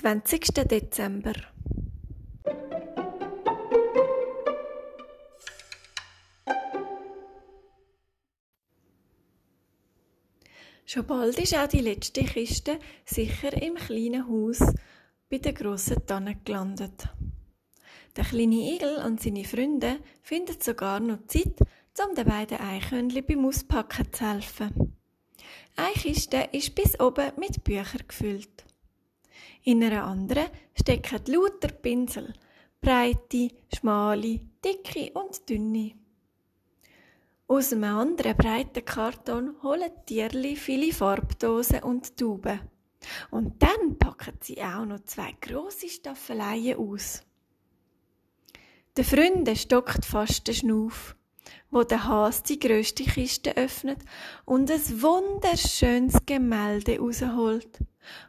20. Dezember. Schon bald ist auch die letzte Kiste sicher im kleinen Haus bei der grossen Tanne gelandet. Der kleine Igel und seine Freunde finden sogar noch Zeit, um den beiden Eichhörnchen beim Auspacken zu helfen. Eine Kiste ist bis oben mit Büchern gefüllt. In einer anderen stecken lauter Pinsel, breite, schmale, dicke und dünne. Aus einem anderen breiten Karton holen die Tierli viele Farbdosen und Tuben. Und dann packen sie auch noch zwei grosse Staffeleien aus. Der Freunde stockt fast den Schnuff, wo der Has die grösste Kiste öffnet und ein wunderschönes Gemälde rausholt,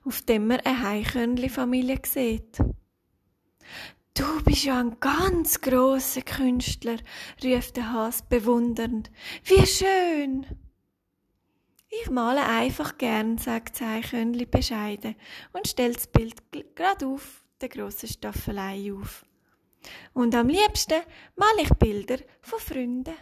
auf dem er eine Heichhörnli-Familie sieht. Du bist ja ein ganz großer Künstler, rief der Has bewundernd. Wie schön! Ich male einfach gern, sagt das Eichhörnli bescheiden und stellt das Bild gerade auf der grossen Staffelei auf. Und am liebsten male ich Bilder von Freunden.